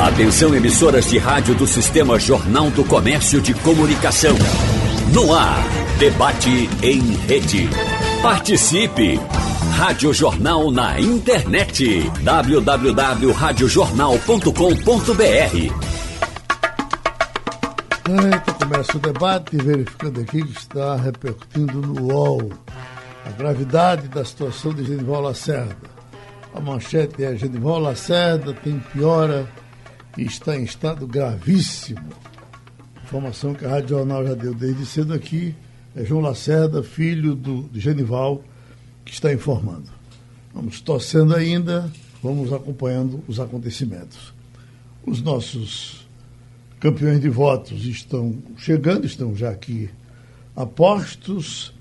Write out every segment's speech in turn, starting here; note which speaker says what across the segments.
Speaker 1: Atenção emissoras de rádio do Sistema Jornal do Comércio de Comunicação. No ar, debate em rede. Participe! Rádio Jornal na internet. www.radiojornal.com.br
Speaker 2: começa o debate verificando aqui que está repercutindo no UOL a gravidade da situação de Genival Lacerda. A manchete é Genival Lacerda tem piora está em estado gravíssimo. Informação que a Rádio Jornal já deu desde cedo aqui. É João Lacerda, filho do, do Genival, que está informando. Vamos torcendo ainda, vamos acompanhando os acontecimentos. Os nossos campeões de votos estão chegando, estão já aqui apostos.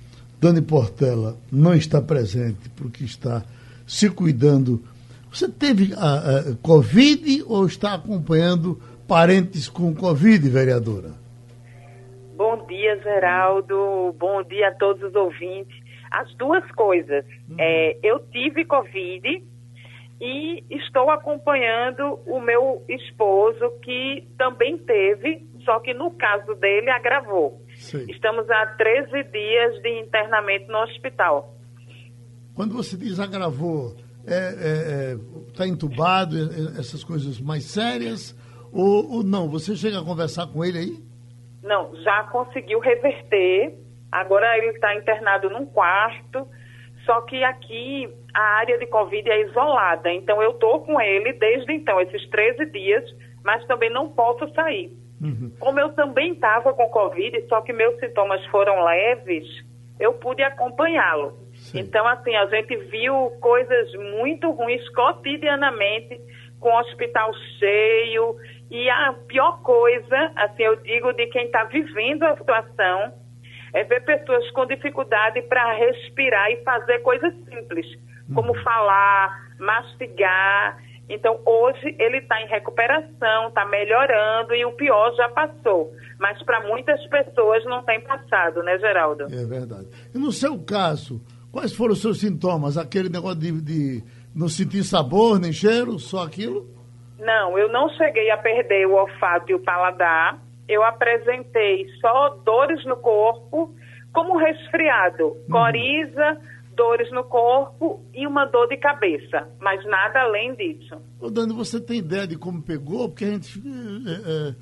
Speaker 2: Dani Portela não está presente porque está se cuidando. Você teve a, a Covid ou está acompanhando parentes com Covid, vereadora?
Speaker 3: Bom dia, Geraldo. Bom dia a todos os ouvintes. As duas coisas. Uhum. É, eu tive Covid e estou acompanhando o meu esposo, que também teve, só que no caso dele agravou. Sim. Estamos há 13 dias de internamento no hospital.
Speaker 2: Quando você diz agravou, está é, é, é, tá entubado, é, é, essas coisas mais sérias, ou, ou não? Você chega a conversar com ele aí?
Speaker 3: Não, já conseguiu reverter. Agora ele está internado num quarto. Só que aqui a área de Covid é isolada. Então eu estou com ele desde então, esses 13 dias, mas também não posso sair. Uhum. Como eu também estava com Covid, só que meus sintomas foram leves, eu pude acompanhá-lo. Então, assim, a gente viu coisas muito ruins cotidianamente, com o hospital cheio. E a pior coisa, assim, eu digo, de quem está vivendo a situação, é ver pessoas com dificuldade para respirar e fazer coisas simples, como uhum. falar, mastigar. Então, hoje ele está em recuperação, está melhorando e o pior já passou. Mas para muitas pessoas não tem passado, né, Geraldo?
Speaker 2: É verdade. E no seu caso, quais foram os seus sintomas? Aquele negócio de, de não sentir sabor nem cheiro, só aquilo?
Speaker 3: Não, eu não cheguei a perder o olfato e o paladar. Eu apresentei só dores no corpo, como resfriado, uhum. coriza dores no corpo e uma dor de cabeça, mas nada além disso.
Speaker 2: Ô Dani, você tem ideia de como pegou? Porque a gente. É, é,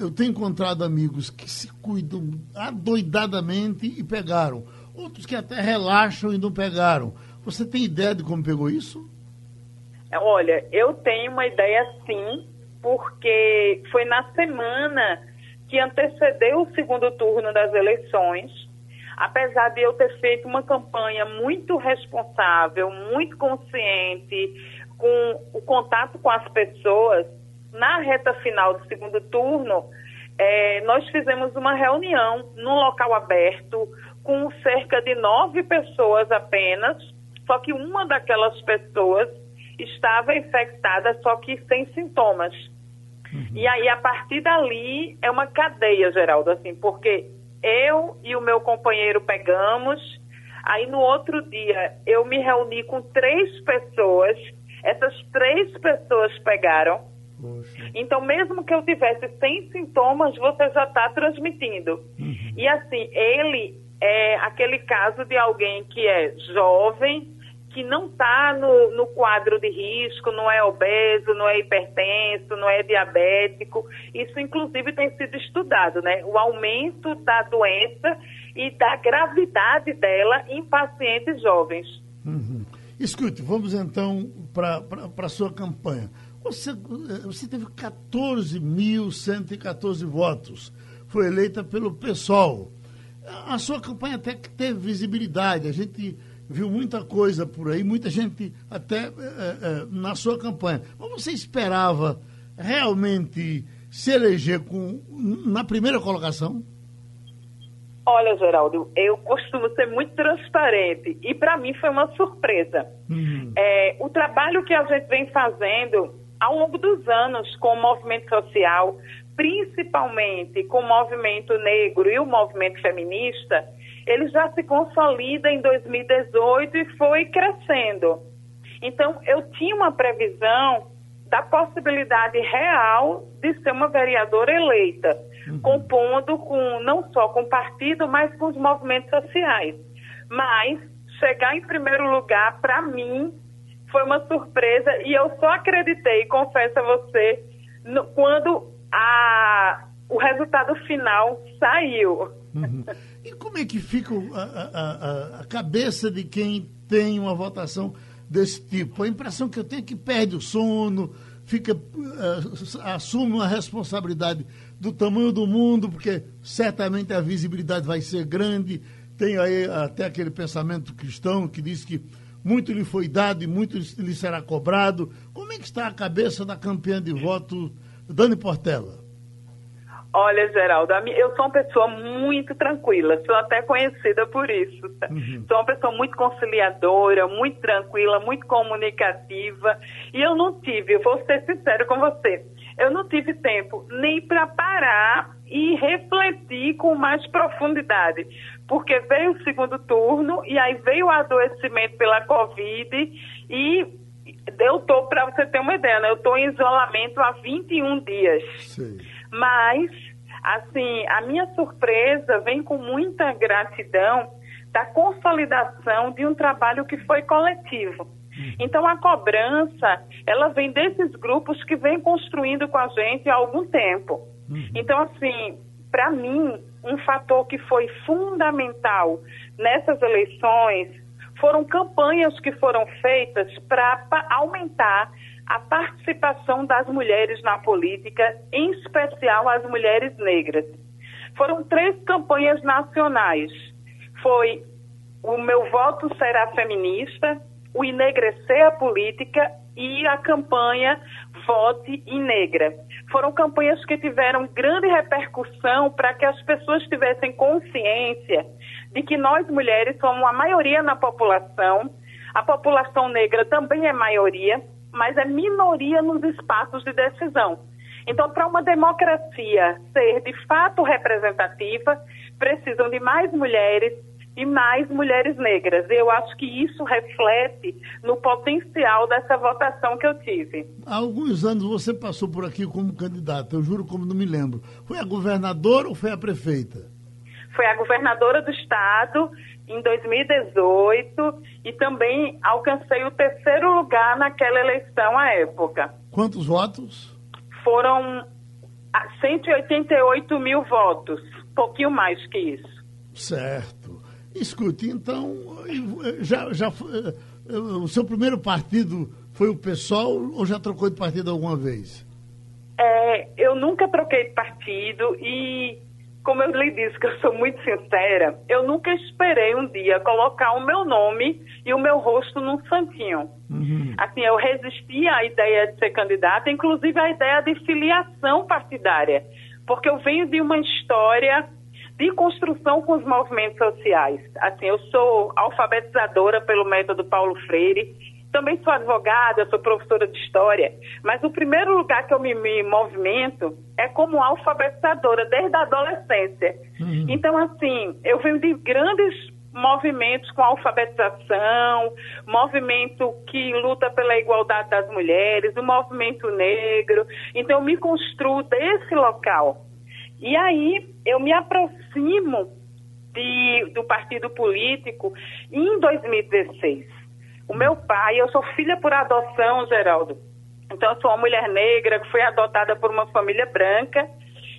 Speaker 2: eu tenho encontrado amigos que se cuidam adoidadamente e pegaram. Outros que até relaxam e não pegaram. Você tem ideia de como pegou isso?
Speaker 3: Olha, eu tenho uma ideia sim, porque foi na semana que antecedeu o segundo turno das eleições apesar de eu ter feito uma campanha muito responsável, muito consciente, com o contato com as pessoas, na reta final do segundo turno, é, nós fizemos uma reunião num local aberto, com cerca de nove pessoas apenas, só que uma daquelas pessoas estava infectada, só que sem sintomas. Uhum. E aí, a partir dali, é uma cadeia, Geraldo, assim, porque eu e o meu companheiro pegamos. Aí no outro dia eu me reuni com três pessoas. Essas três pessoas pegaram. Poxa. Então, mesmo que eu tivesse sem sintomas, você já está transmitindo. Uhum. E assim, ele é aquele caso de alguém que é jovem, que não está no, no quadro de risco, não é obeso, não é hipertenso, não é diabético. Isso, inclusive, tem sido estudado, né? O aumento da doença e da gravidade dela em pacientes jovens.
Speaker 2: Uhum. Escute, vamos então para a sua campanha. Você, você teve 14.114 votos, foi eleita pelo PSOL. A sua campanha até que teve visibilidade. A gente viu muita coisa por aí, muita gente até é, é, na sua campanha. Mas você esperava realmente se eleger com, na primeira colocação?
Speaker 3: Olha, Geraldo, eu costumo ser muito transparente e para mim foi uma surpresa. Uhum. É, o trabalho que a gente vem fazendo ao longo dos anos com o movimento social, principalmente com o movimento negro e o movimento feminista, ele já se consolida em 2018 e foi crescendo. Então, eu tinha uma previsão da possibilidade real de ser uma vereadora eleita, uhum. compondo com não só com o partido, mas com os movimentos sociais. Mas chegar em primeiro lugar, para mim, foi uma surpresa e eu só acreditei, confesso a você, no, quando a, o resultado final saiu.
Speaker 2: Uhum. E como é que fica a, a, a, cabeça de quem tem uma votação desse tipo? A impressão que eu tenho é que perde o sono, fica uh, assume uma responsabilidade do tamanho do mundo, porque certamente a visibilidade vai ser grande. Tem aí até aquele pensamento cristão que diz que muito lhe foi dado e muito lhe será cobrado. Como é que está a cabeça da campeã de voto, Dani Portela?
Speaker 3: Olha, Geraldo, eu sou uma pessoa muito tranquila, sou até conhecida por isso. Uhum. Sou uma pessoa muito conciliadora, muito tranquila, muito comunicativa. E eu não tive, vou ser sincero com você, eu não tive tempo nem para parar e refletir com mais profundidade. Porque veio o segundo turno e aí veio o adoecimento pela Covid e eu estou, para você ter uma ideia, né? eu estou em isolamento há 21 dias. Sim. Mas, assim, a minha surpresa vem com muita gratidão da consolidação de um trabalho que foi coletivo. Uhum. Então, a cobrança, ela vem desses grupos que vem construindo com a gente há algum tempo. Uhum. Então, assim, para mim, um fator que foi fundamental nessas eleições foram campanhas que foram feitas para aumentar a participação das mulheres na política, em especial as mulheres negras. Foram três campanhas nacionais. Foi o meu voto será feminista, o enegrecer a política e a campanha Vote em Negra. Foram campanhas que tiveram grande repercussão para que as pessoas tivessem consciência de que nós mulheres somos a maioria na população, a população negra também é maioria, mas é minoria nos espaços de decisão. Então, para uma democracia ser de fato representativa, precisam de mais mulheres e mais mulheres negras. Eu acho que isso reflete no potencial dessa votação que eu tive.
Speaker 2: Há alguns anos você passou por aqui como candidata, eu juro como não me lembro. Foi a governadora ou foi a prefeita?
Speaker 3: Foi a governadora do estado em 2018 e também alcancei o terceiro lugar naquela eleição à época.
Speaker 2: Quantos votos?
Speaker 3: Foram 188 mil votos, pouquinho mais que isso.
Speaker 2: Certo. Escute, então, já, já, o seu primeiro partido foi o PSOL ou já trocou de partido alguma vez?
Speaker 3: É, eu nunca troquei de partido e como eu lhe disse que eu sou muito sincera, eu nunca esperei um dia colocar o meu nome e o meu rosto num santinho. Uhum. Assim, eu resisti à ideia de ser candidata, inclusive à ideia de filiação partidária, porque eu venho de uma história de construção com os movimentos sociais. Assim, eu sou alfabetizadora pelo método Paulo Freire, também sou advogada, sou professora de história, mas o primeiro lugar que eu me, me movimento é como alfabetizadora, desde a adolescência. Uhum. Então, assim, eu venho de grandes movimentos com alfabetização, movimento que luta pela igualdade das mulheres, o movimento negro. Então, eu me construo desse local. E aí, eu me aproximo de, do partido político em 2016. O meu pai, eu sou filha por adoção, Geraldo. Então, eu sou uma mulher negra que foi adotada por uma família branca.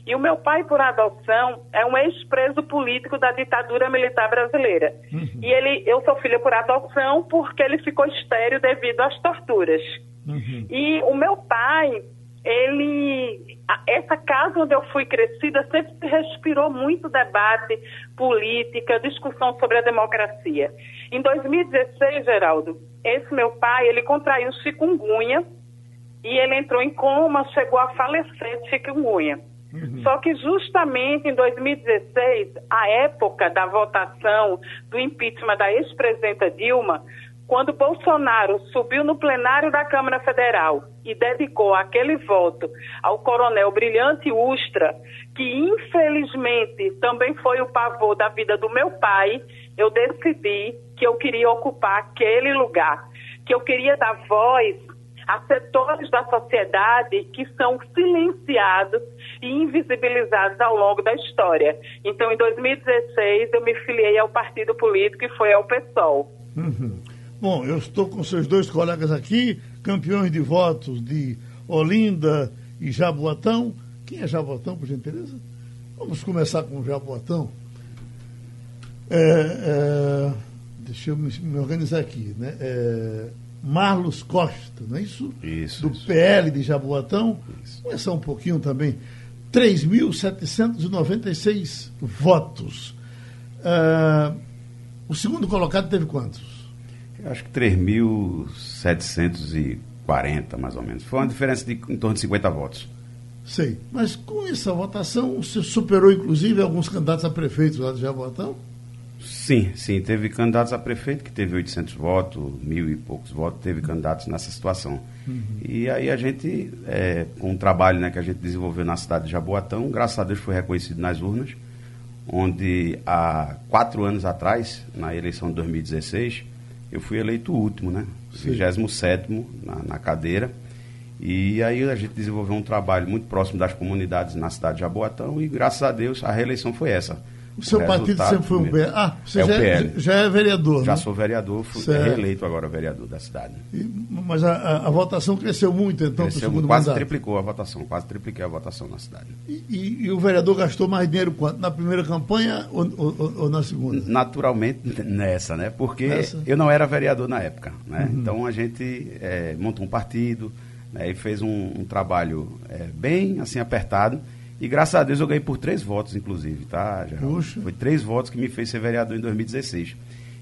Speaker 3: E o meu pai, por adoção, é um ex-preso político da ditadura militar brasileira. Uhum. E ele, eu sou filha por adoção porque ele ficou estéreo devido às torturas. Uhum. E o meu pai, ele essa casa onde eu fui crescida sempre respirou muito debate, política, discussão sobre a democracia. Em 2016, Geraldo, esse meu pai, ele contraiu chikungunya e ele entrou em coma, chegou a falecer de chikungunya. Uhum. Só que justamente em 2016, a época da votação do impeachment da ex-presidenta Dilma, quando Bolsonaro subiu no plenário da Câmara Federal e dedicou aquele voto ao coronel Brilhante Ustra, que infelizmente também foi o pavor da vida do meu pai, eu decidi que eu queria ocupar aquele lugar, que eu queria dar voz a setores da sociedade que são silenciados e invisibilizados ao longo da história. Então, em 2016, eu me filiei ao partido político e foi ao PSOL.
Speaker 2: Uhum. Bom, eu estou com seus dois colegas aqui, campeões de votos de Olinda e Jaboatão. Quem é Jaboatão, por gentileza? Vamos começar com Jaboatão. É, é, deixa eu me, me, organizar aqui. Né? É, Marlos Costa, não é isso?
Speaker 4: Isso.
Speaker 2: Do
Speaker 4: isso.
Speaker 2: PL de Jaboatão. Isso. Começar um pouquinho também. 3.796 votos. Uh, o segundo colocado teve quantos?
Speaker 4: Acho que 3.740, mais ou menos. Foi uma diferença de em torno de 50 votos.
Speaker 2: Sei. Mas com essa votação, você superou, inclusive, alguns candidatos a prefeito lá de Jaboatão?
Speaker 4: Sim, sim. Teve candidatos a prefeito que teve 800 votos, mil e poucos votos, teve candidatos nessa situação. Uhum. E aí a gente, é, com o trabalho né, que a gente desenvolveu na cidade de Jaboatão, graças a Deus foi reconhecido nas urnas, onde há quatro anos atrás, na eleição de 2016, eu fui eleito o último, né? 27 na, na cadeira. E aí a gente desenvolveu um trabalho muito próximo das comunidades na cidade de Jaboatão e graças a Deus a reeleição foi essa.
Speaker 2: O seu o partido sempre foi um PL. Ah, você é já, é, já, é vereador.
Speaker 4: Já
Speaker 2: né?
Speaker 4: sou vereador, fui certo. reeleito agora vereador da cidade.
Speaker 2: E, mas a, a, a, votação cresceu muito, então,
Speaker 4: cresceu, segundo Quase mandato. triplicou a votação, quase tripliquei a votação na cidade.
Speaker 2: E, e, e, o vereador gastou mais dinheiro quanto? Na primeira campanha ou, ou, ou na segunda?
Speaker 4: Naturalmente nessa, né? Porque nessa? eu não era vereador na época. Né? Uhum. Então a gente é, montou um partido né? e fez um, um trabalho é, bem assim apertado e graças a Deus eu ganhei por três votos, inclusive, tá, Geraldo? Foi três votos que me fez ser vereador em 2016.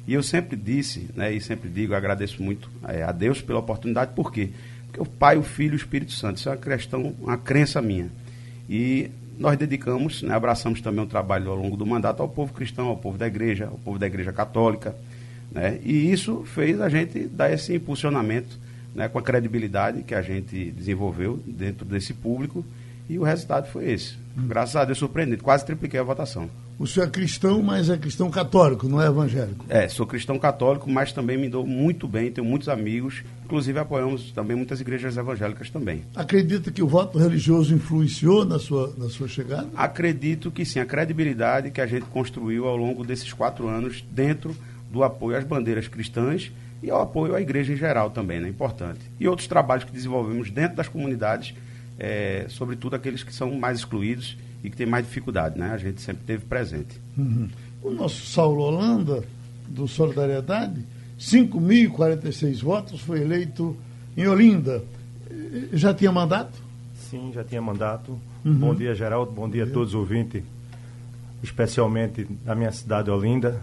Speaker 4: E eu sempre disse, né, e sempre digo, agradeço muito é, a Deus pela oportunidade, por quê? Porque o Pai, o Filho e o Espírito Santo, isso é uma questão, uma crença minha. E nós dedicamos, né, abraçamos também o trabalho ao longo do mandato ao povo cristão, ao povo da igreja, ao povo da igreja católica. Né, e isso fez a gente dar esse impulsionamento né, com a credibilidade que a gente desenvolveu dentro desse público e o resultado foi esse. Graças a Deus, surpreendente. Quase tripliquei a votação.
Speaker 2: O senhor é cristão, mas é cristão católico, não é evangélico?
Speaker 4: É, sou cristão católico, mas também me dou muito bem, tenho muitos amigos. Inclusive, apoiamos também muitas igrejas evangélicas também.
Speaker 2: Acredita que o voto religioso influenciou na sua, na sua chegada?
Speaker 4: Acredito que sim. A credibilidade que a gente construiu ao longo desses quatro anos dentro do apoio às bandeiras cristãs e ao apoio à igreja em geral também, né? Importante. E outros trabalhos que desenvolvemos dentro das comunidades é, sobretudo aqueles que são mais excluídos e que têm mais dificuldade, né? A gente sempre teve presente.
Speaker 2: Uhum. O nosso Saulo Holanda, do Solidariedade, 5.046 votos, foi eleito em Olinda. Já tinha mandato?
Speaker 5: Sim, já tinha mandato. Uhum. Bom dia, Geraldo. Bom dia a todos os ouvintes, especialmente da minha cidade, Olinda.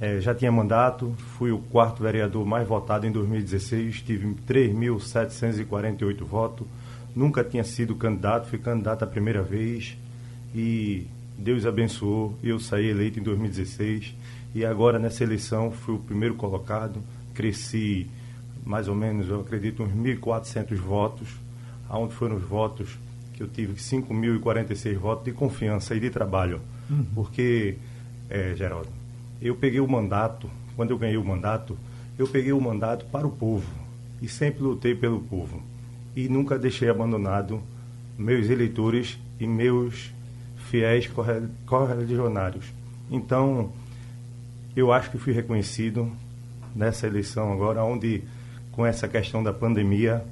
Speaker 5: É, já tinha mandato, fui o quarto vereador mais votado em 2016, tive 3.748 votos nunca tinha sido candidato, fui candidato a primeira vez. E Deus abençoou, eu saí eleito em 2016 e agora nessa eleição fui o primeiro colocado, cresci mais ou menos, eu acredito, uns 1.400 votos, aonde foram os votos que eu tive 5.046 votos de confiança e de trabalho, uhum. porque, é, Geraldo, eu peguei o mandato, quando eu ganhei o mandato, eu peguei o mandato para o povo e sempre lutei pelo povo e nunca deixei abandonado meus eleitores e meus fiéis correligionários. Então, eu acho que fui reconhecido nessa eleição agora, onde com essa questão da pandemia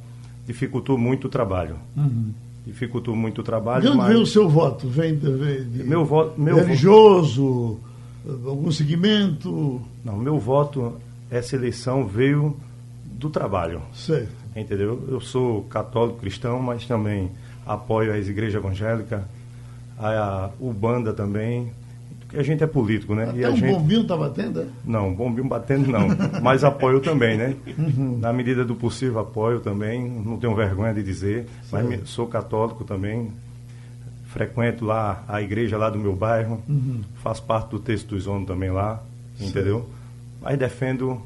Speaker 5: dificultou muito o trabalho. Uhum. Dificultou muito o trabalho.
Speaker 2: De onde mas... veio o seu voto? Vem, vem de
Speaker 5: meu voto, meu
Speaker 2: religioso, algum segmento?
Speaker 5: Não, meu voto, essa eleição veio do trabalho.
Speaker 2: Certo
Speaker 5: entendeu? Eu sou católico cristão, mas também apoio as igrejas evangélicas, a, Ubanda também. A gente é político, né?
Speaker 2: Até
Speaker 5: e a
Speaker 2: um
Speaker 5: gente...
Speaker 2: bombinho tá batendo? É?
Speaker 5: Não, bombinho batendo não, mas apoio também, né? Uhum. Na medida do possível apoio também, não tenho vergonha de dizer, mas me, sou católico também, frequento lá a igreja lá do meu bairro, uhum. faço parte do texto dos homens também lá, entendeu? Mas defendo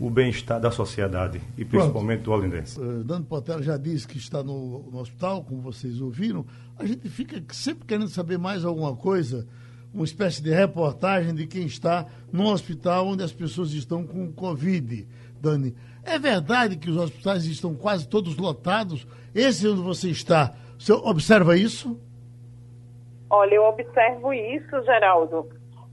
Speaker 5: o bem-estar da sociedade e principalmente Pronto. do olindense.
Speaker 2: Uh, Dando Portela já disse que está no, no, hospital, como vocês ouviram. A gente fica sempre querendo saber mais alguma coisa, uma espécie de reportagem de quem está no hospital onde as pessoas estão com Covid. Dani, é verdade que os hospitais estão quase todos lotados? Esse onde você está, você observa isso?
Speaker 3: Olha, eu observo isso, Geraldo.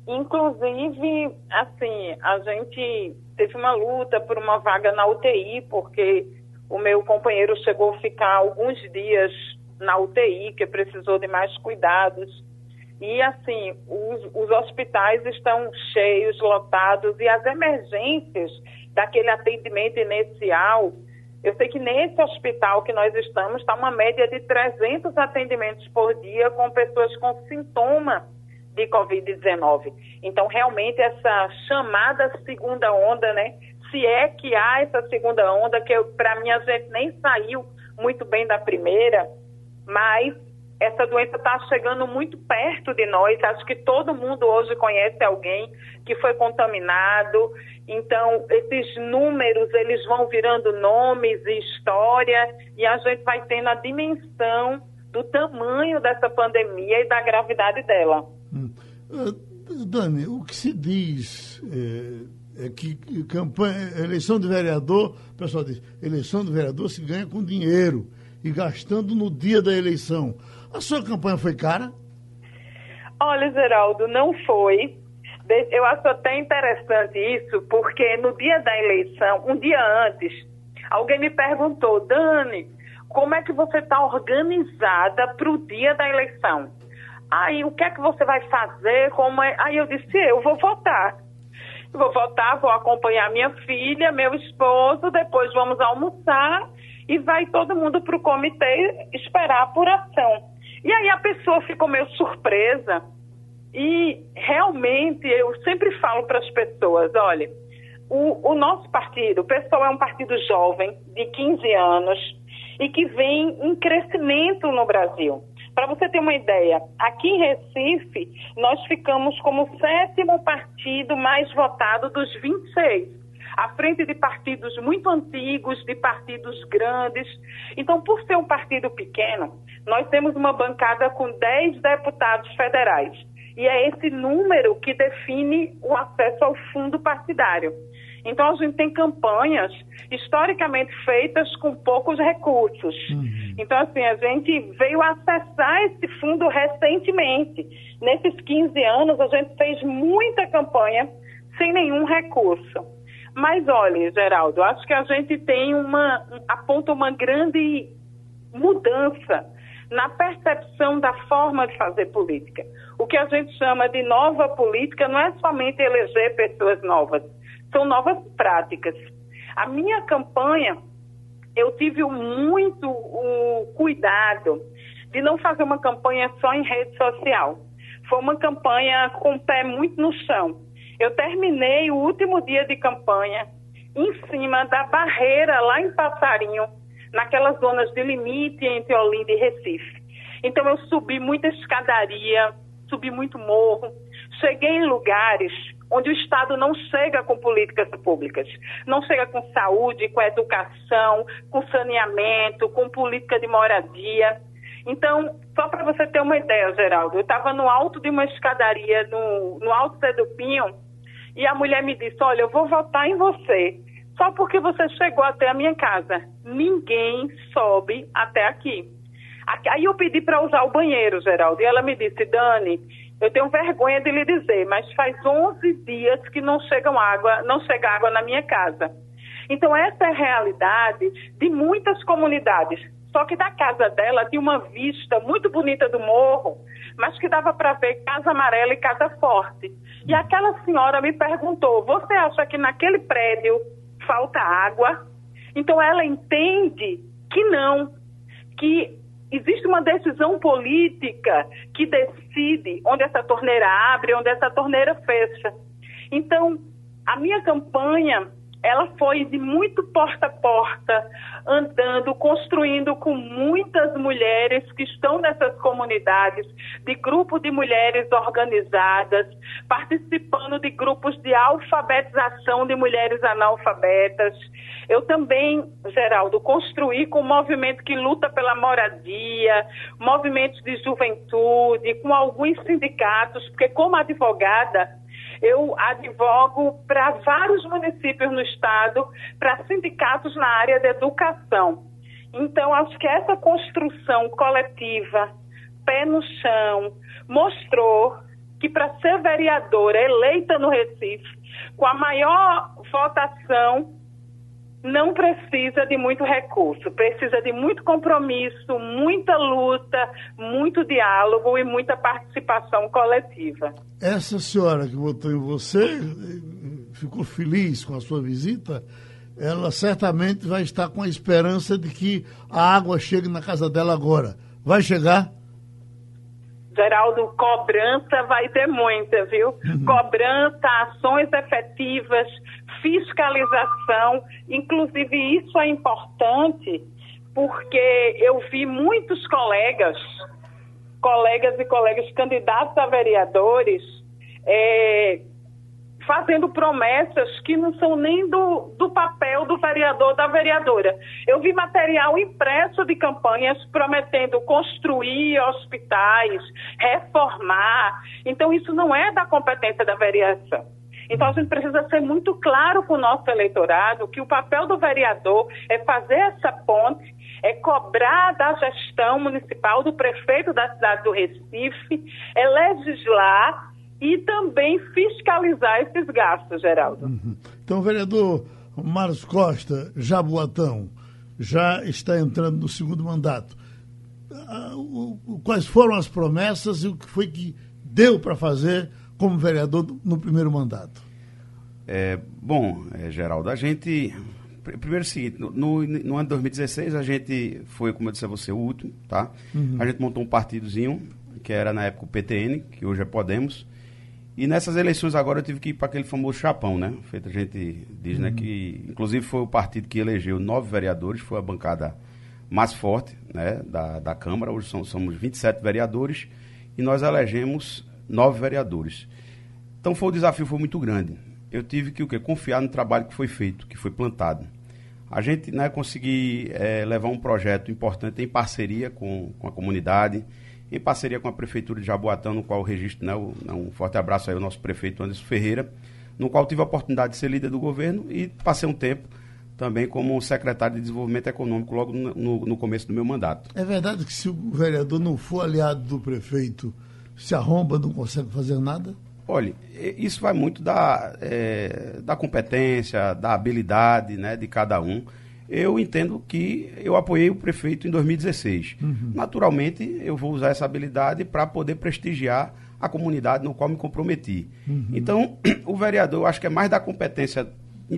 Speaker 3: Inclusive, assim, a gente teve uma luta por uma vaga na UTI, porque o meu companheiro chegou a ficar alguns dias na UTI, que precisou de mais cuidados. E, assim, os, os hospitais estão cheios, lotados, e as emergências daquele atendimento inicial. Eu sei que nesse hospital que nós estamos está uma média de 300 atendimentos por dia com pessoas com sintoma de Covid-19. Então, realmente, essa chamada segunda onda, né? Se é que há essa segunda onda, que para mim a gente nem saiu muito bem da primeira, mas essa doença está chegando muito perto de nós. Acho que todo mundo hoje conhece alguém que foi contaminado. Então, esses números, eles vão virando nomes e história, e a gente vai tendo a dimensão do tamanho dessa pandemia e da gravidade dela.
Speaker 2: Uh, Dani, o que se diz é, é que campanha, eleição de vereador, o pessoal diz, eleição de vereador se ganha com dinheiro e gastando no dia da eleição. A sua campanha foi cara?
Speaker 3: Olha, Geraldo, não foi. Eu acho até interessante isso, porque no dia da eleição, um dia antes, alguém me perguntou, Dani, como é que você está organizada para o dia da eleição? Aí, o que é que você vai fazer? Como é? Aí eu disse, eu vou votar. Eu vou votar, vou acompanhar minha filha, meu esposo, depois vamos almoçar e vai todo mundo para o comitê esperar a apuração. E aí a pessoa ficou meio surpresa. E realmente eu sempre falo para as pessoas, olha, o, o, nosso partido, o PSOL é um partido jovem, de 15 anos, e que vem em crescimento no Brasil. Para você ter uma ideia, aqui em Recife, nós ficamos como o sétimo partido mais votado dos 26 à frente de partidos muito antigos, de partidos grandes. Então, por ser um partido pequeno, nós temos uma bancada com 10 deputados federais. E é esse número que define o acesso ao fundo partidário. Então, a gente tem campanhas historicamente feitas com poucos recursos. Uhum. Então, assim, a gente veio acessar esse fundo recentemente. Nesses 15 anos, a gente fez muita campanha sem nenhum recurso. Mas olha, Geraldo, acho que a gente tem uma aponta uma grande mudança na percepção da forma de fazer política. O que a gente chama de nova política não é somente eleger pessoas novas, são novas práticas. A minha campanha, eu tive muito o cuidado de não fazer uma campanha só em rede social. Foi uma campanha com o pé muito no chão. Eu terminei o último dia de campanha em cima da barreira lá em Passarinho, naquelas zonas de limite entre Olinda e Recife. Então eu subi muita escadaria, subi muito morro, cheguei em lugares onde o Estado não chega com políticas públicas, não chega com saúde, com educação, com saneamento, com política de moradia. Então, só para você ter uma ideia, Geraldo, eu estava no alto de uma escadaria, no, no alto do Pinho, e a mulher me disse: Olha, eu vou votar em você, só porque você chegou até a minha casa. Ninguém sobe até aqui. Aí eu pedi para usar o banheiro, Geraldo, e ela me disse: Dani, eu tenho vergonha de lhe dizer, mas faz 11 dias que não chega água, não chega água na minha casa. Então essa é a realidade de muitas comunidades. Só que da casa dela tinha uma vista muito bonita do morro, mas que dava para ver casa amarela e casa forte. E aquela senhora me perguntou: Você acha que naquele prédio falta água? Então ela entende que não, que existe uma decisão política que decide onde essa torneira abre, onde essa torneira fecha. Então, a minha campanha ela foi de muito porta a porta, andando, construindo com muitas mulheres que estão nessas comunidades, de grupo de mulheres organizadas, participando de grupos de alfabetização de mulheres analfabetas. Eu também, Geraldo, construí com o movimento que luta pela moradia, movimentos de juventude, com alguns sindicatos, porque como advogada, eu advogo para vários municípios no estado, para sindicatos na área da educação. Então, acho que essa construção coletiva, pé no chão, mostrou que para ser vereadora eleita no Recife, com a maior votação, não precisa de muito recurso, precisa de muito compromisso, muita luta, muito diálogo e muita participação coletiva.
Speaker 2: Essa senhora que votou em você ficou feliz com a sua visita? Ela certamente vai estar com a esperança de que a água chegue na casa dela agora. Vai chegar?
Speaker 3: Geraldo, cobrança vai ter muita, viu? Uhum. Cobrança, ações efetivas, fiscalização. Inclusive, isso é importante porque eu vi muitos colegas, colegas e colegas candidatos a vereadores, é, fazendo promessas que não são nem do, do papel do vereador da vereadora. Eu vi material impresso de campanhas prometendo construir hospitais, reformar. Então, isso não é da competência da vereação. Então, a gente precisa ser muito claro com o nosso eleitorado que o papel do vereador é fazer essa ponte, é cobrar da gestão municipal, do prefeito da cidade do Recife, é legislar e também fiscalizar esses gastos, Geraldo. Uhum.
Speaker 2: Então, vereador Marcos Costa, Jaboatão, já está entrando no segundo mandato. Ah, quais foram as promessas e o que foi que deu para fazer como vereador no primeiro mandato?
Speaker 4: É, bom, é, Geraldo, a gente. Primeiro é o seguinte, no, no, ano de 2016 a gente foi, como eu disse a você, o último, tá? Uhum. A gente montou um partidozinho, que era na época o PTN, que hoje é Podemos, e nessas eleições agora eu tive que ir para aquele famoso chapão, né? Feito a gente diz, né? uhum. né? Que inclusive foi o partido que elegeu nove vereadores, foi a bancada mais forte, né? Da, da Câmara. Hoje somos, somos 27 vereadores e nós elegemos nove vereadores. Então foi o desafio foi muito grande. Eu tive que o quê? Confiar no trabalho que foi feito, que foi plantado. A gente né, conseguir é, levar um projeto importante em parceria com, com a comunidade em parceria com a Prefeitura de Jaboatão, no qual registro né, um forte abraço aí ao nosso prefeito Anderson Ferreira, no qual tive a oportunidade de ser líder do governo e passei um tempo também como secretário de Desenvolvimento Econômico logo no, no começo do meu mandato.
Speaker 2: É verdade que se o vereador não for aliado do prefeito, se arromba, não consegue fazer nada?
Speaker 4: Olha, isso vai muito da, é, da competência, da habilidade né, de cada um eu entendo que eu apoiei o prefeito em 2016. Uhum. Naturalmente, eu vou usar essa habilidade para poder prestigiar a comunidade no qual me comprometi. Uhum. Então, o vereador, eu acho que é mais da competência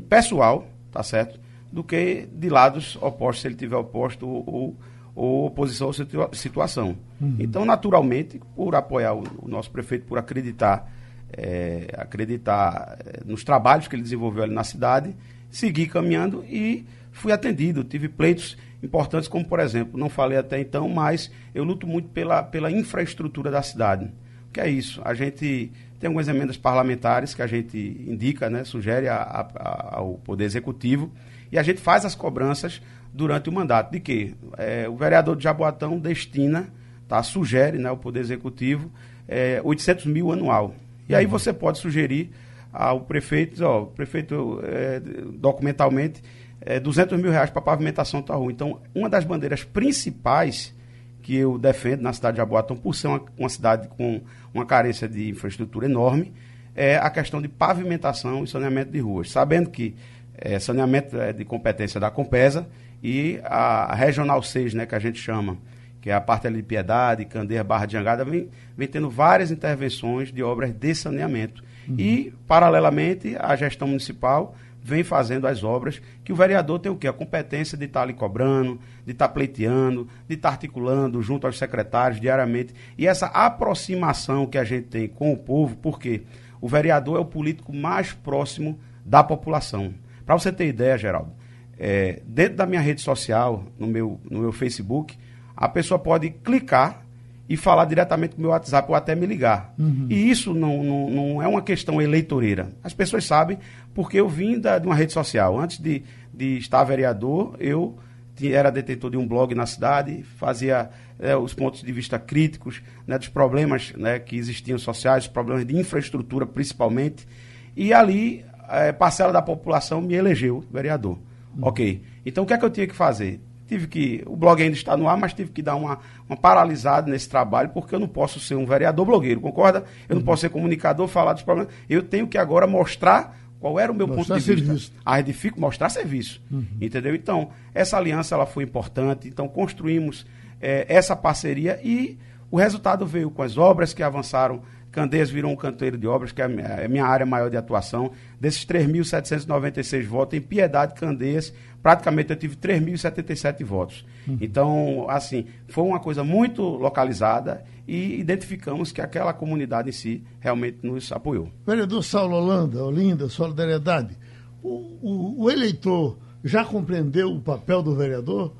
Speaker 4: pessoal, tá certo? Do que de lados opostos, se ele tiver oposto ou, ou oposição ou situa situação. Uhum. Então, naturalmente, por apoiar o, o nosso prefeito, por acreditar, é, acreditar é, nos trabalhos que ele desenvolveu ali na cidade, seguir caminhando e fui atendido, tive pleitos importantes, como por exemplo, não falei até então, mas eu luto muito pela, pela infraestrutura da cidade. O que é isso? A gente tem algumas emendas parlamentares que a gente indica, né, sugere a, a, ao Poder Executivo, e a gente faz as cobranças durante o mandato. De que é, o vereador de Jaboatão destina, tá, sugere né, ao Poder Executivo é, 800 mil anual. E aí você pode sugerir ao prefeito, ó, prefeito, é, documentalmente, é, 200 mil reais para pavimentação da rua. Então, uma das bandeiras principais que eu defendo na cidade de Jaboatão, por ser uma, uma cidade com uma carência de infraestrutura enorme, é a questão de pavimentação e saneamento de ruas. Sabendo que é, saneamento é de competência da Compesa e a, Regional 6, né, que a gente chama, que é a parte ali de Piedade, Candeia, Barra de Angada, vem, vem tendo várias intervenções de obras de saneamento. Uhum. E, paralelamente, a gestão municipal vem fazendo as obras, que o vereador tem o quê? A competência de estar tá ali cobrando, de estar tá pleiteando, de estar tá articulando junto aos secretários diariamente. E essa aproximação que a gente tem com o povo, porque o vereador é o político mais próximo da população. Para você ter ideia, Geraldo, é, dentro da minha rede social, no meu, no meu Facebook, a pessoa pode clicar e falar diretamente com o meu WhatsApp ou até me ligar. Uhum. E isso não, não, não, é uma questão eleitoreira. As pessoas sabem porque eu vim da, de uma rede social. Antes de, de estar vereador, eu era detentor de um blog na cidade, fazia é, os pontos de vista críticos né, dos problemas né, que existiam sociais, problemas de infraestrutura principalmente. E ali, é, parcela da população me elegeu vereador. Uhum. Ok. Então, o que é que eu tinha que fazer? Tive que. O blog ainda está no ar, mas tive que dar uma, uma paralisada nesse trabalho, porque eu não posso ser um vereador blogueiro, concorda? Eu não uhum. posso ser comunicador, falar dos problemas. Eu tenho que agora mostrar qual era o meu mostrar ponto de serviço. vista? A edifico mostrar serviço. Uhum. Entendeu? Então, essa aliança ela foi importante. Então, construímos é, essa parceria e o resultado veio com as obras que avançaram. Candeias virou um canteiro de obras, que é a minha área maior de atuação. Desses 3.796 votos, em Piedade, Candeias, praticamente eu tive 3.077 votos. Uhum. Então, assim, foi uma coisa muito localizada e identificamos que aquela comunidade em si realmente nos apoiou.
Speaker 2: Vereador Saulo Holanda, Olinda, Solidariedade, o, o, o eleitor já compreendeu o papel do vereador?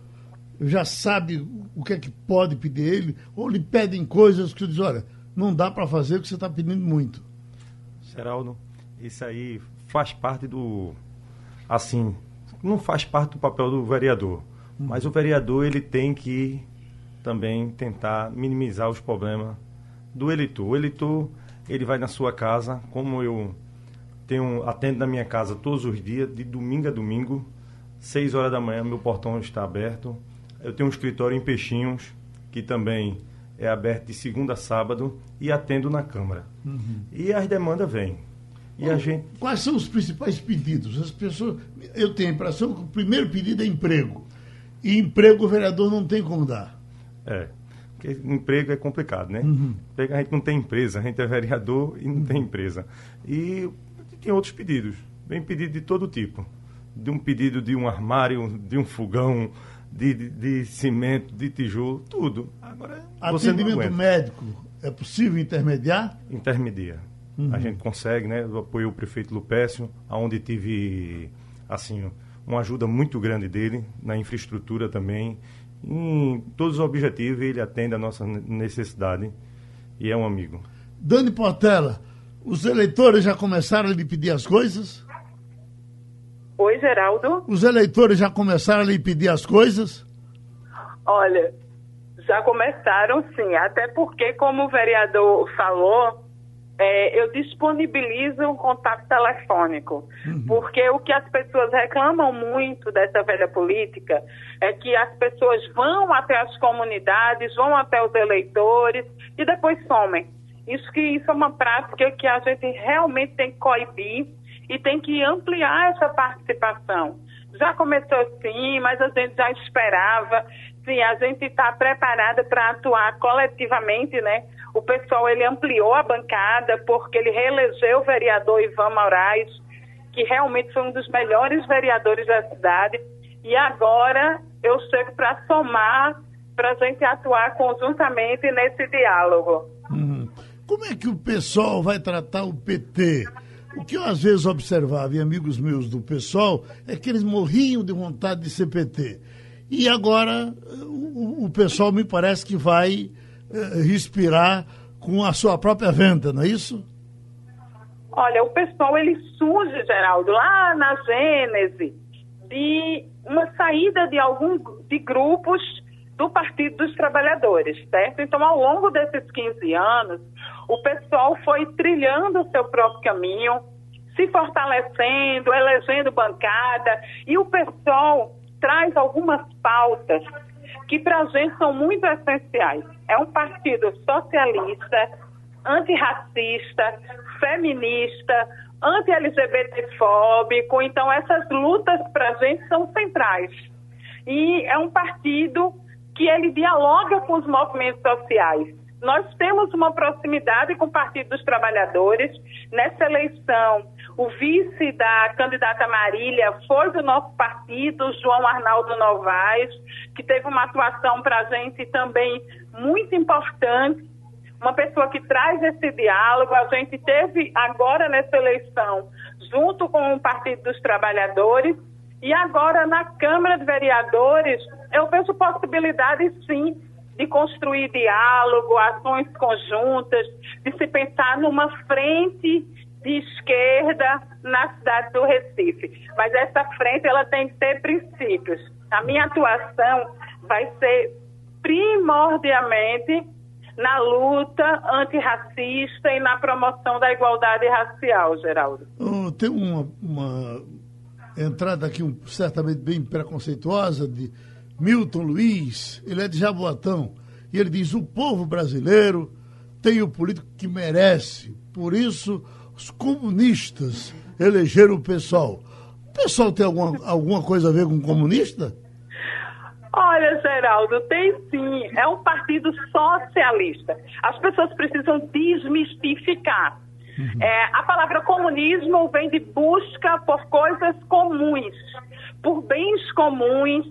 Speaker 2: Já sabe o que é que pode pedir ele? Ou lhe pedem coisas que diz, olha, não dá para fazer porque você está pedindo muito?
Speaker 5: Geraldo, isso aí faz parte do. Assim, não faz parte do papel do vereador. Mas o vereador ele tem que também tentar minimizar os problemas do eleitor. O eleitor ele vai na sua casa, como eu tenho atendo na minha casa todos os dias, de domingo a domingo, 6 horas da manhã, meu portão está aberto. Eu tenho um escritório em Peixinhos, que também é aberto de segunda a sábado, e atendo na Câmara. Uhum. E as demandas vêm.
Speaker 2: E a gente... Quais são os principais pedidos? As pessoas, eu tenho a impressão que o primeiro pedido é emprego. E emprego o vereador não tem como dar.
Speaker 5: É. Porque emprego é complicado, né? Uhum. A gente não tem empresa, a gente é vereador e não uhum. tem empresa. E tem outros pedidos. Vem pedido de todo tipo. De um pedido de um armário, de um fogão, de, de, de cimento, de tijolo, tudo. Agora,
Speaker 2: Atendimento médico, é possível intermediar?
Speaker 5: Intermedia. Uhum. A gente consegue, né? Eu apoio o prefeito Lupécio, onde tive, assim, uma ajuda muito grande dele na infraestrutura também. Em todos os objetivos, ele atende a nossa necessidade e é um amigo.
Speaker 2: Dani Portela, os eleitores já começaram a lhe pedir as coisas?
Speaker 3: Oi, Geraldo.
Speaker 2: Os eleitores já começaram a lhe pedir as coisas?
Speaker 3: Olha, já começaram sim, até porque, como o vereador falou, é, eu disponibilizo um contato telefônico, uhum. porque o que as pessoas reclamam muito dessa velha política é que as pessoas vão até as comunidades, vão até os eleitores e depois somem. Isso que isso é uma prática que a gente realmente tem que coibir e tem que ampliar essa participação. Já começou sim, mas a gente já esperava. Sim, a gente está preparada para atuar coletivamente, né? O pessoal ele ampliou a bancada porque ele reelegeu o vereador Ivan Moraes, que realmente foi um dos melhores vereadores da cidade. E agora eu chego para somar, para a gente atuar conjuntamente nesse diálogo.
Speaker 2: Uhum. Como é que o pessoal vai tratar o PT? O que eu às vezes observava em amigos meus do pessoal é que eles morriam de vontade de ser PT. E agora o, o pessoal me parece que vai eh, respirar com a sua própria venda, não é isso?
Speaker 3: Olha, o pessoal ele surge, Geraldo, lá na Gênese, de uma saída de alguns de grupos do Partido dos Trabalhadores, certo? Então, ao longo desses 15 anos, o pessoal foi trilhando o seu próprio caminho, se fortalecendo, elegendo bancada, e o pessoal traz algumas pautas que para a gente são muito essenciais. É um partido socialista, antirracista, feminista, anti-LGBTfóbico. Então, essas lutas para a gente são centrais. E é um partido que ele dialoga com os movimentos sociais. Nós temos uma proximidade com o Partido dos Trabalhadores. Nessa eleição, o vice da candidata Marília foi do nosso partido, João Arnaldo Novaes, que teve uma atuação para a gente também muito importante. Uma pessoa que traz esse diálogo. A gente teve agora nessa eleição, junto com o Partido dos Trabalhadores, e agora na Câmara de Vereadores, eu vejo possibilidade sim de construir diálogo, ações conjuntas, de se pensar numa frente de esquerda na cidade do Recife. Mas essa frente ela tem que ter princípios. A minha atuação vai ser primordialmente na luta antirracista e na promoção da igualdade racial, Geraldo.
Speaker 2: Oh, tem uma, uma entrada aqui um, certamente bem preconceituosa de Milton Luiz, ele é de Jaboatão, e ele diz: o povo brasileiro tem o político que merece, por isso os comunistas elegeram o pessoal. O pessoal tem alguma, alguma coisa a ver com comunista?
Speaker 3: Olha, Geraldo, tem sim. É um partido socialista. As pessoas precisam desmistificar. Uhum. É, a palavra comunismo vem de busca por coisas comuns, por bens comuns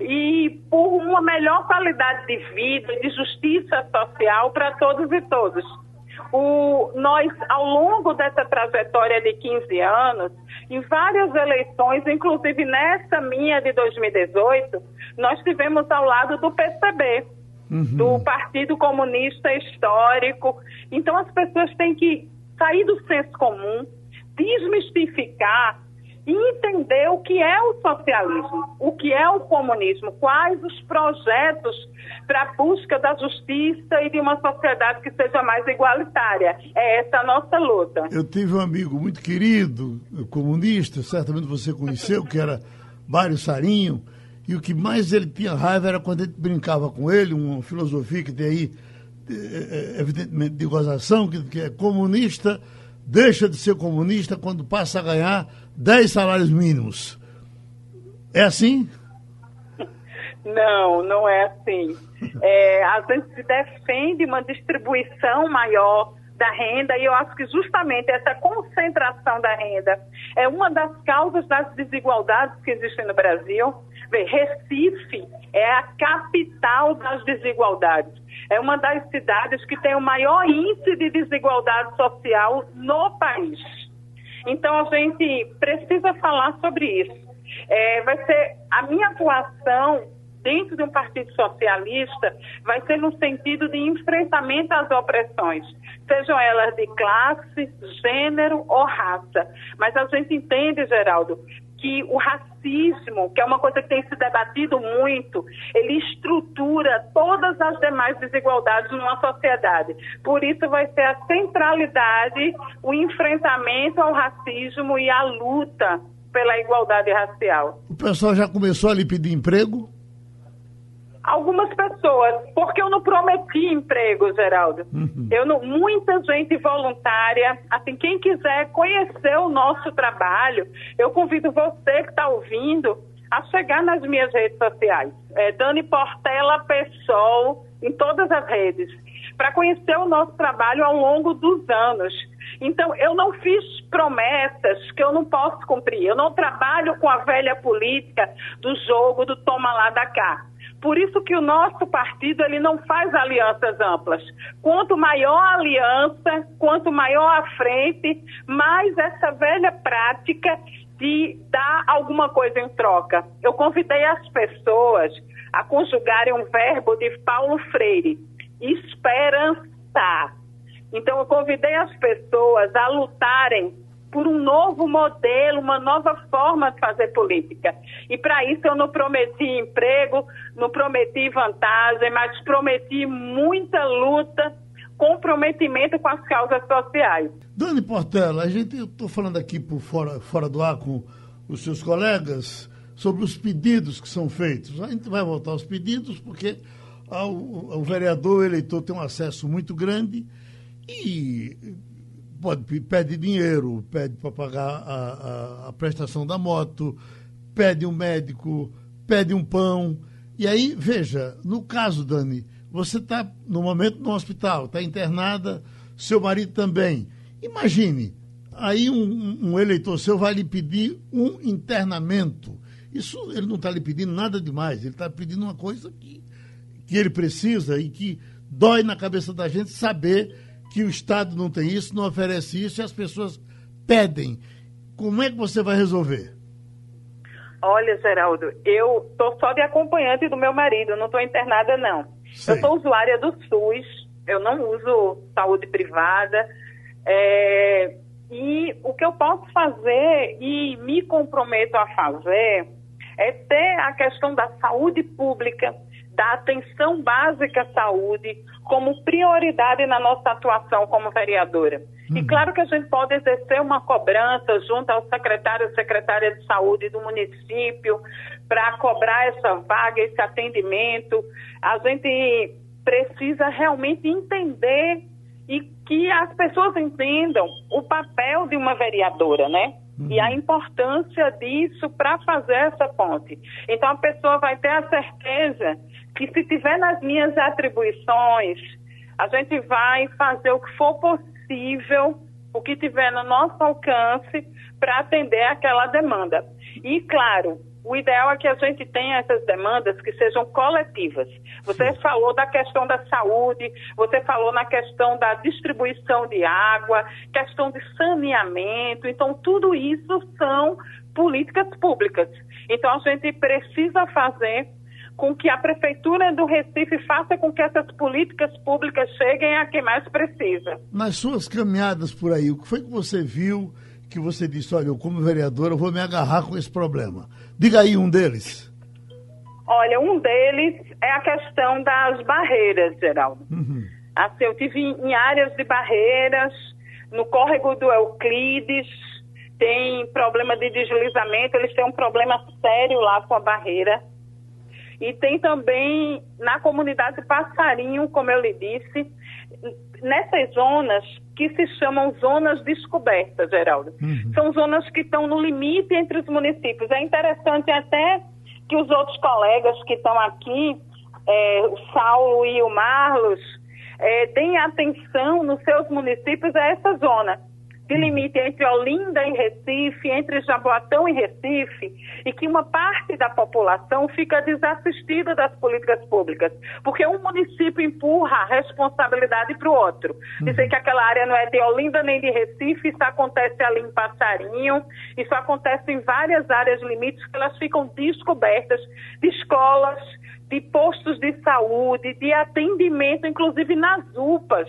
Speaker 3: e por uma melhor qualidade de vida, de justiça social para todos e todos. O, nós, ao longo dessa trajetória de 15 anos, em várias eleições, inclusive nessa minha de 2018, nós tivemos ao lado do PCB, uhum. do Partido Comunista Histórico. Então as pessoas têm que sair do senso comum, desmistificar entender o que é o socialismo, o que é o comunismo, quais os projetos para a busca da justiça e de uma sociedade que seja mais igualitária. É essa a nossa luta.
Speaker 2: Eu tive um amigo muito querido, comunista, certamente você conheceu, que era Mário Sarinho, e o que mais ele tinha raiva era quando a gente brincava com ele, uma filosofia que tem aí, eh, eh, evidentemente, de gozação, que é comunista deixa de ser comunista quando passa a ganhar 10 salários mínimos. É assim?
Speaker 3: Não, não é assim. É, a gente defende uma distribuição maior da renda e eu acho que justamente essa concentração da renda é uma das causas das desigualdades que existem no Brasil. Recife é a capital das desigualdades. É uma das cidades que tem o maior índice de desigualdade social no país. Então a gente precisa falar sobre isso. É, vai ser a minha atuação dentro de um partido socialista vai ser no sentido de enfrentamento às opressões, sejam elas de classe, gênero ou raça. Mas a gente entende, Geraldo, que o racismo, que é uma coisa que tem se debatido muito, ele estrutura todas as demais desigualdades numa sociedade. Por isso vai ser a centralidade, o enfrentamento ao racismo e a luta pela igualdade racial.
Speaker 2: O pessoal já começou a lhe pedir emprego?
Speaker 3: Algumas pessoas, porque eu não prometi emprego, Geraldo. Uhum. Eu não, muita gente voluntária, assim, quem quiser conhecer o nosso trabalho, eu convido você que está ouvindo a chegar nas minhas redes sociais. É Dani Portela Pessoal, em todas as redes, para conhecer o nosso trabalho ao longo dos anos. Então, eu não fiz promessas que eu não posso cumprir. Eu não trabalho com a velha política do jogo do toma lá da cá. Por isso que o nosso partido ele não faz alianças amplas. Quanto maior a aliança, quanto maior a frente, mais essa velha prática de dar alguma coisa em troca. Eu convidei as pessoas a conjugarem um verbo de Paulo Freire, esperançar. Então eu convidei as pessoas a lutarem por um novo modelo, uma nova forma de fazer política. E para isso eu não prometi emprego, não prometi vantagem, mas prometi muita luta, comprometimento com as causas sociais.
Speaker 2: Dani Portela, a gente, estou falando aqui por fora, fora do ar com os seus colegas sobre os pedidos que são feitos. A gente vai voltar aos pedidos porque o vereador, o eleitor tem um acesso muito grande e pode, pede dinheiro, pede para pagar a, a, a, prestação da moto, pede um médico, pede um pão. E aí, veja, no caso, Dani, você está no momento no hospital, está internada, seu marido também. Imagine, aí um, um, eleitor seu vai lhe pedir um internamento. Isso ele não está lhe pedindo nada demais, ele está pedindo uma coisa que, que ele precisa e que dói na cabeça da gente saber que o Estado não tem isso, não oferece isso e as pessoas pedem. Como é que você vai resolver?
Speaker 3: Olha, Geraldo, eu estou só de acompanhante do meu marido, não estou internada, não. Sei. Eu sou usuária do SUS, eu não uso saúde privada. É, e o que eu posso fazer e me comprometo a fazer é ter a questão da saúde pública, da atenção básica à saúde como prioridade na nossa atuação como vereadora. Uhum. E claro que a gente pode exercer uma cobrança junto ao secretário e secretária de saúde do município para cobrar essa vaga, esse atendimento. A gente precisa realmente entender e que as pessoas entendam o papel de uma vereadora, né? Uhum. E a importância disso para fazer essa ponte. Então a pessoa vai ter a certeza que se tiver nas minhas atribuições, a gente vai fazer o que for possível, o que tiver no nosso alcance para atender aquela demanda. E claro, o ideal é que a gente tenha essas demandas que sejam coletivas. Você falou da questão da saúde, você falou na questão da distribuição de água, questão de saneamento. Então, tudo isso são políticas públicas. Então, a gente precisa fazer com que a Prefeitura do Recife faça com que essas políticas públicas cheguem a quem mais precisa.
Speaker 2: Nas suas caminhadas por aí, o que foi que você viu que você disse, olha, eu como vereadora vou me agarrar com esse problema? Diga aí um deles.
Speaker 3: Olha, um deles é a questão das barreiras, Geraldo. Uhum. Assim, eu tive em áreas de barreiras, no córrego do Euclides, tem problema de deslizamento, eles têm um problema sério lá com a barreira. E tem também na comunidade Passarinho, como eu lhe disse, nessas zonas que se chamam zonas descobertas, Geraldo. Uhum. São zonas que estão no limite entre os municípios. É interessante até que os outros colegas que estão aqui, é, o Saulo e o Marlos, é, deem atenção nos seus municípios a essa zona de limite entre Olinda e Recife, entre Jaboatão e Recife, e que uma parte da população fica desassistida das políticas públicas, porque um município empurra a responsabilidade para o outro. Uhum. Dizer que aquela área não é de Olinda nem de Recife, isso acontece ali em Passarinho, isso acontece em várias áreas limites que elas ficam descobertas de escolas, de postos de saúde, de atendimento, inclusive nas UPAs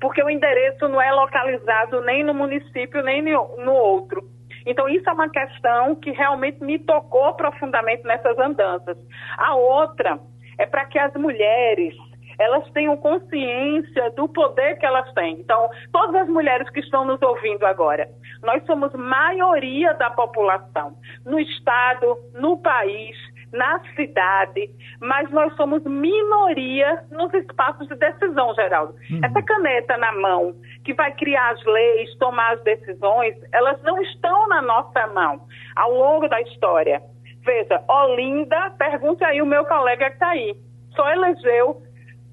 Speaker 3: porque o endereço não é localizado nem no município nem no outro. Então, isso é uma questão que realmente me tocou profundamente nessas andanças. A outra é para que as mulheres elas tenham consciência do poder que elas têm. Então, todas as mulheres que estão nos ouvindo agora, nós somos maioria da população no estado, no país, na cidade, mas nós somos minoria nos espaços de decisão, Geraldo. Uhum. Essa caneta na mão, que vai criar as leis, tomar as decisões, elas não estão na nossa mão ao longo da história. Veja, Olinda, pergunte aí o meu colega que está aí, só elegeu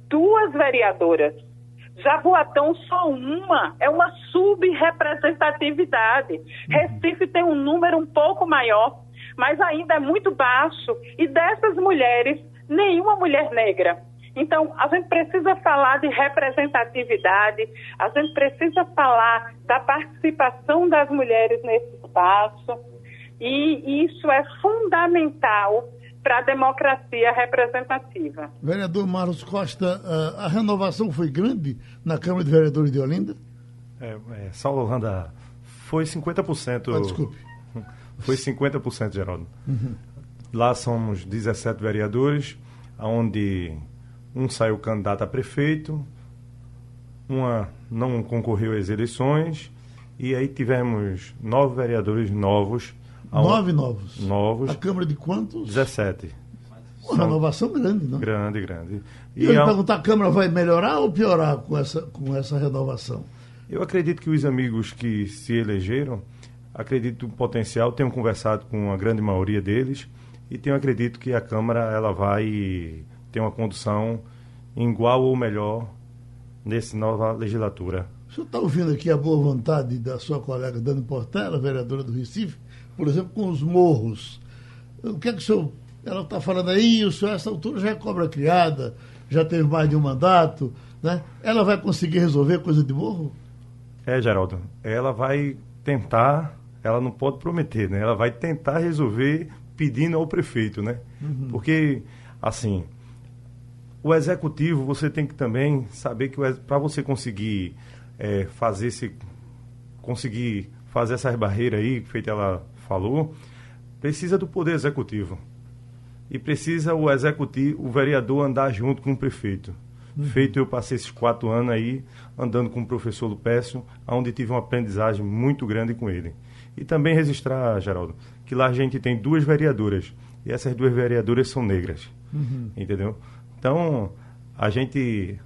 Speaker 3: duas vereadoras. Jaboatão só uma, é uma subrepresentatividade. Uhum. Recife tem um número um pouco maior mas ainda é muito baixo. E dessas mulheres, nenhuma mulher negra. Então, a gente precisa falar de representatividade, a gente precisa falar da participação das mulheres nesse espaço, e isso é fundamental para a democracia representativa.
Speaker 2: Vereador Marcos Costa, a renovação foi grande na Câmara de Vereadores de Olinda?
Speaker 5: É, é, Saulo Holanda, foi 50%. Ah,
Speaker 2: desculpe.
Speaker 5: Foi 50%, Geraldo. Uhum. Lá somos 17 vereadores, onde um saiu candidato a prefeito, uma não concorreu às eleições, e aí tivemos nove vereadores novos.
Speaker 2: Nove novos?
Speaker 5: Novos.
Speaker 2: A Câmara de quantos?
Speaker 5: 17.
Speaker 2: Uma São... renovação grande, não?
Speaker 5: Grande, grande.
Speaker 2: E, e eu a... perguntar, a Câmara vai melhorar ou piorar com essa, com essa renovação?
Speaker 5: Eu acredito que os amigos que se elegeram acredito o potencial, tenho conversado com a grande maioria deles e tenho acredito que a Câmara ela vai ter uma condução igual ou melhor nessa nova legislatura.
Speaker 2: O senhor está ouvindo aqui a boa vontade da sua colega Dani Portela, vereadora do Recife, por exemplo, com os morros. O que é que o senhor. Ela está falando aí, o senhor, a essa altura, já é cobra criada, já teve mais de um mandato, né? Ela vai conseguir resolver coisa de morro?
Speaker 5: É, Geraldo. Ela vai tentar ela não pode prometer, né? Ela vai tentar resolver pedindo ao prefeito, né? Uhum. Porque, assim, o executivo, você tem que também saber que para você conseguir é, fazer esse, conseguir fazer essas barreiras aí, feito ela falou, precisa do poder executivo. E precisa o executivo, o vereador andar junto com o prefeito. Uhum. Feito eu passei esses quatro anos aí andando com o professor Lupécio, onde tive uma aprendizagem muito grande com ele. E também registrar, Geraldo, que lá a gente tem duas vereadoras. E essas duas vereadoras são negras. Uhum. Entendeu? Então, a gente,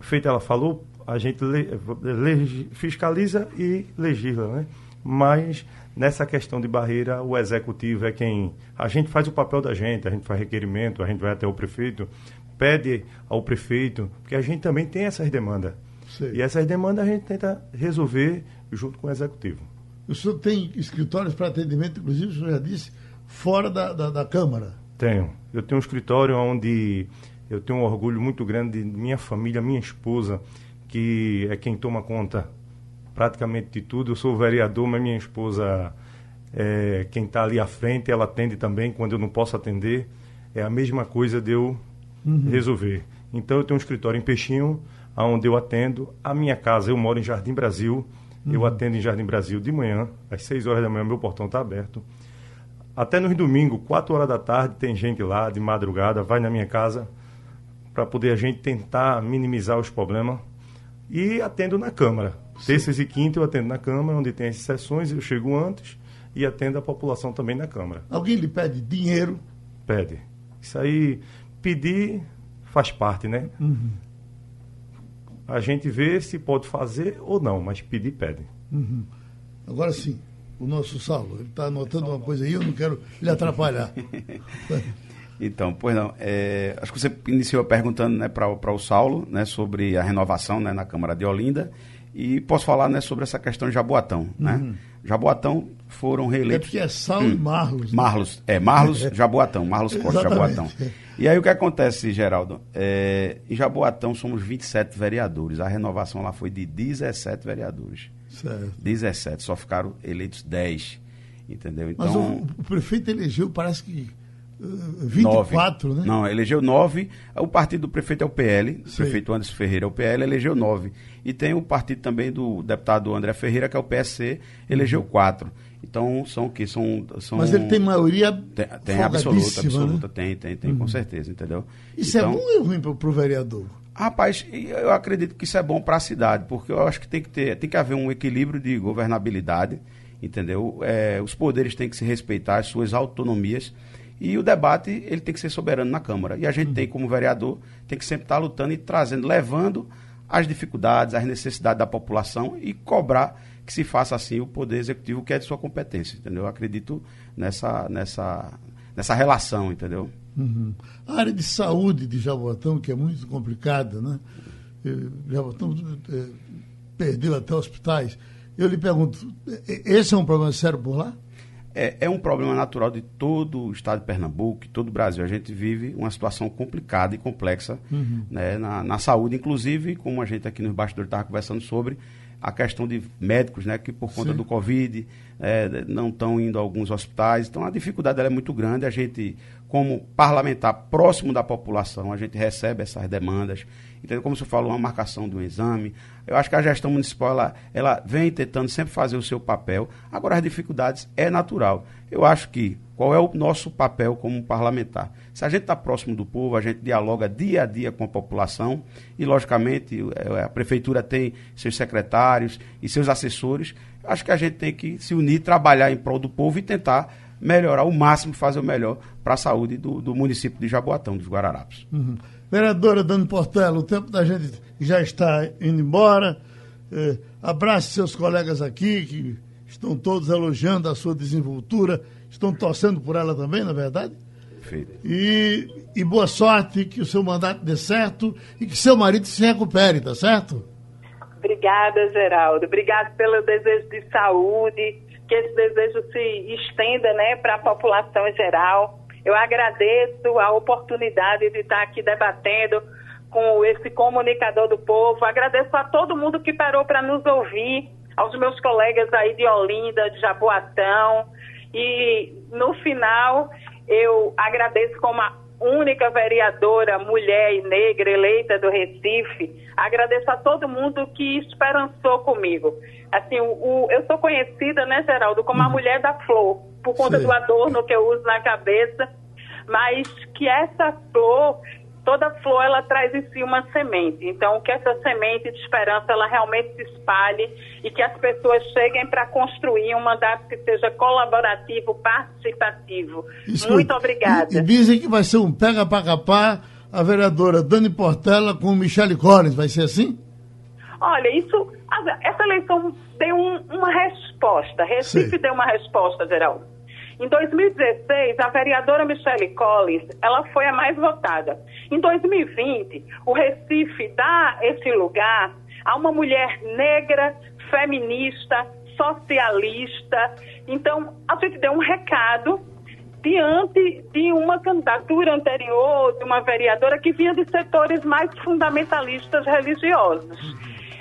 Speaker 5: feito ela falou, a gente le, le, fiscaliza e legisla, né? Mas nessa questão de barreira, o executivo é quem. A gente faz o papel da gente, a gente faz requerimento, a gente vai até o prefeito, pede ao prefeito, porque a gente também tem essas demandas. Sim. E essas demandas a gente tenta resolver junto com o executivo.
Speaker 2: O senhor tem escritórios para atendimento, inclusive, o senhor já disse, fora da, da, da Câmara?
Speaker 5: Tenho. Eu tenho um escritório onde eu tenho um orgulho muito grande de minha família, minha esposa, que é quem toma conta praticamente de tudo. Eu sou vereador, mas minha esposa é quem está ali à frente, ela atende também quando eu não posso atender. É a mesma coisa de eu uhum. resolver. Então eu tenho um escritório em Peixinho, onde eu atendo. A minha casa, eu moro em Jardim Brasil. Uhum. Eu atendo em Jardim Brasil de manhã, às 6 horas da manhã, meu portão está aberto. Até nos domingos, 4 horas da tarde, tem gente lá de madrugada, vai na minha casa para poder a gente tentar minimizar os problemas. E atendo na Câmara. Terças e quinta eu atendo na Câmara, onde tem as sessões, eu chego antes e atendo a população também na Câmara.
Speaker 2: Alguém lhe pede dinheiro?
Speaker 5: Pede. Isso aí, pedir faz parte, né? Uhum. A gente vê se pode fazer ou não, mas pedir, pede.
Speaker 2: Uhum. Agora sim, o nosso Saulo, ele está anotando uma coisa aí, eu não quero lhe atrapalhar.
Speaker 4: Então, pois não. É, acho que você iniciou perguntando né, para o Saulo né, sobre a renovação né, na Câmara de Olinda. E posso falar né, sobre essa questão de Jaboatão. Né? Uhum. Jaboatão foram reeleitos.
Speaker 2: É porque é Saulo hum, e Marlos.
Speaker 4: Né? Marlos, é, Marlos, Jaboatão, Marlos Costa, Jaboatão. E aí o que acontece, Geraldo? É, em Jaboatão somos 27 vereadores. A renovação lá foi de 17 vereadores. Certo. 17, só ficaram eleitos 10. Entendeu?
Speaker 2: Então, Mas o, o prefeito elegeu, parece que 24,
Speaker 4: nove.
Speaker 2: né?
Speaker 4: Não, elegeu nove. O partido do prefeito é o PL, o prefeito Anderson Ferreira é o PL, elegeu nove. E tem o partido também do deputado André Ferreira, que é o PSC, elegeu uhum. Então, são o quê? São, são,
Speaker 2: Mas ele tem maioria
Speaker 4: Tem, tem absoluta, absoluta. Né? Tem, tem, tem, uhum. com certeza, entendeu?
Speaker 2: Isso é então, é bom ou ruim para o vereador?
Speaker 4: Rapaz, eu acredito que isso é bom para a cidade, porque eu acho que tem que ter, tem que haver um equilíbrio de governabilidade, entendeu? É, os poderes têm que se respeitar, as suas autonomias, e o debate ele tem que ser soberano na Câmara. E a gente uhum. tem, como vereador, tem que sempre estar lutando e trazendo, levando as dificuldades, as necessidades da população e cobrar que se faça assim o poder executivo que é de sua competência, entendeu? Eu acredito nessa, nessa, nessa relação, entendeu?
Speaker 2: Uhum. A área de saúde de Jaboatão, que é muito complicada, né? Jaboatão é, perdeu até hospitais. Eu lhe pergunto, esse é um problema sério por lá?
Speaker 4: é, é, um problema natural de todo o estado de Pernambuco, todo o Brasil. A gente vive uma situação complicada e complexa uhum. né, na, na, saúde, inclusive, como a gente aqui no bastidores estava conversando sobre, a questão de médicos, né, que por conta Sim. do Covid é, não estão indo a alguns hospitais. Então, a dificuldade é muito grande. A gente, como parlamentar próximo da população, a gente recebe essas demandas. Então, como você falou, uma marcação de um exame. Eu acho que a gestão municipal, ela, ela vem tentando sempre fazer o seu papel. Agora, as dificuldades é natural. Eu acho que, qual é o nosso papel como parlamentar? Se a gente está próximo do povo, a gente dialoga dia a dia com a população e, logicamente, é, a prefeitura tem seus secretários e seus assessores. Acho que a gente tem que se unir, trabalhar em prol do povo e tentar melhorar o máximo, fazer o melhor para a saúde do, do, município de Jaboatão, dos Guararapes.
Speaker 2: Uhum. Vereadora Dani Portela, o tempo da gente já está indo embora. É, abrace seus colegas aqui, que estão todos elogiando a sua desenvoltura, estão torcendo por ela também, na é verdade?
Speaker 4: Perfeito.
Speaker 2: E, e boa sorte, que o seu mandato dê certo e que seu marido se recupere, tá certo?
Speaker 3: Obrigada, Geraldo. Obrigada pelo desejo de saúde, que esse desejo se estenda né, para a população em geral. Eu agradeço a oportunidade de estar aqui debatendo com esse comunicador do povo. Agradeço a todo mundo que parou para nos ouvir, aos meus colegas aí de Olinda, de Jaboatão. E no final, eu agradeço como a única vereadora mulher e negra eleita do Recife, agradeço a todo mundo que esperançou comigo. Assim, o, o eu sou conhecida, né, Geraldo, como a uhum. mulher da flor, por conta Sim. do adorno que eu uso na cabeça, mas que essa flor toda flor ela traz em si uma semente. Então, que essa semente de esperança ela realmente se espalhe e que as pessoas cheguem para construir um mandato que seja colaborativo, participativo. Muito obrigada.
Speaker 2: E, e, dizem que vai ser um pega para capar a vereadora Dani Portela com Michele Collins. Vai ser assim?
Speaker 3: Olha, isso, essa eleição deu um, uma resposta. Recife deu uma resposta, Geraldo. Em 2016, a vereadora Michelle Collins, ela foi a mais votada. Em 2020, o Recife dá esse lugar a uma mulher negra, feminista, socialista. Então, a gente deu um recado diante de uma candidatura anterior de uma vereadora que vinha de setores mais fundamentalistas religiosos.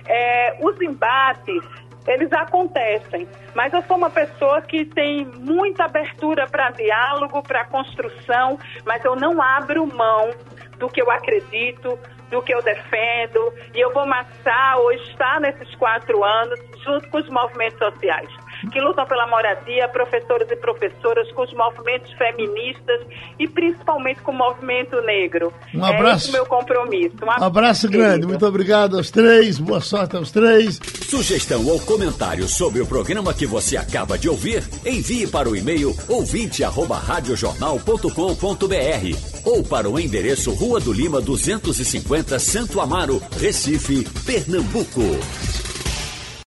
Speaker 3: É, os embates eles acontecem. Mas eu sou uma pessoa que tem muita abertura para diálogo, para construção, mas eu não abro mão do que eu acredito, do que eu defendo, e eu vou marchar ou estar nesses quatro anos junto com os movimentos sociais que lutam pela moradia, professores e professoras, com os movimentos feministas e principalmente com o movimento negro.
Speaker 2: Um abraço. É
Speaker 3: esse o meu compromisso.
Speaker 2: Um abraço, abraço grande. Muito obrigado aos três. Boa sorte aos três.
Speaker 1: Sugestão ou comentário sobre o programa que você acaba de ouvir, envie para o e-mail ouvinte@radiojornal.com.br ou para o endereço Rua do Lima 250, Santo Amaro, Recife, Pernambuco.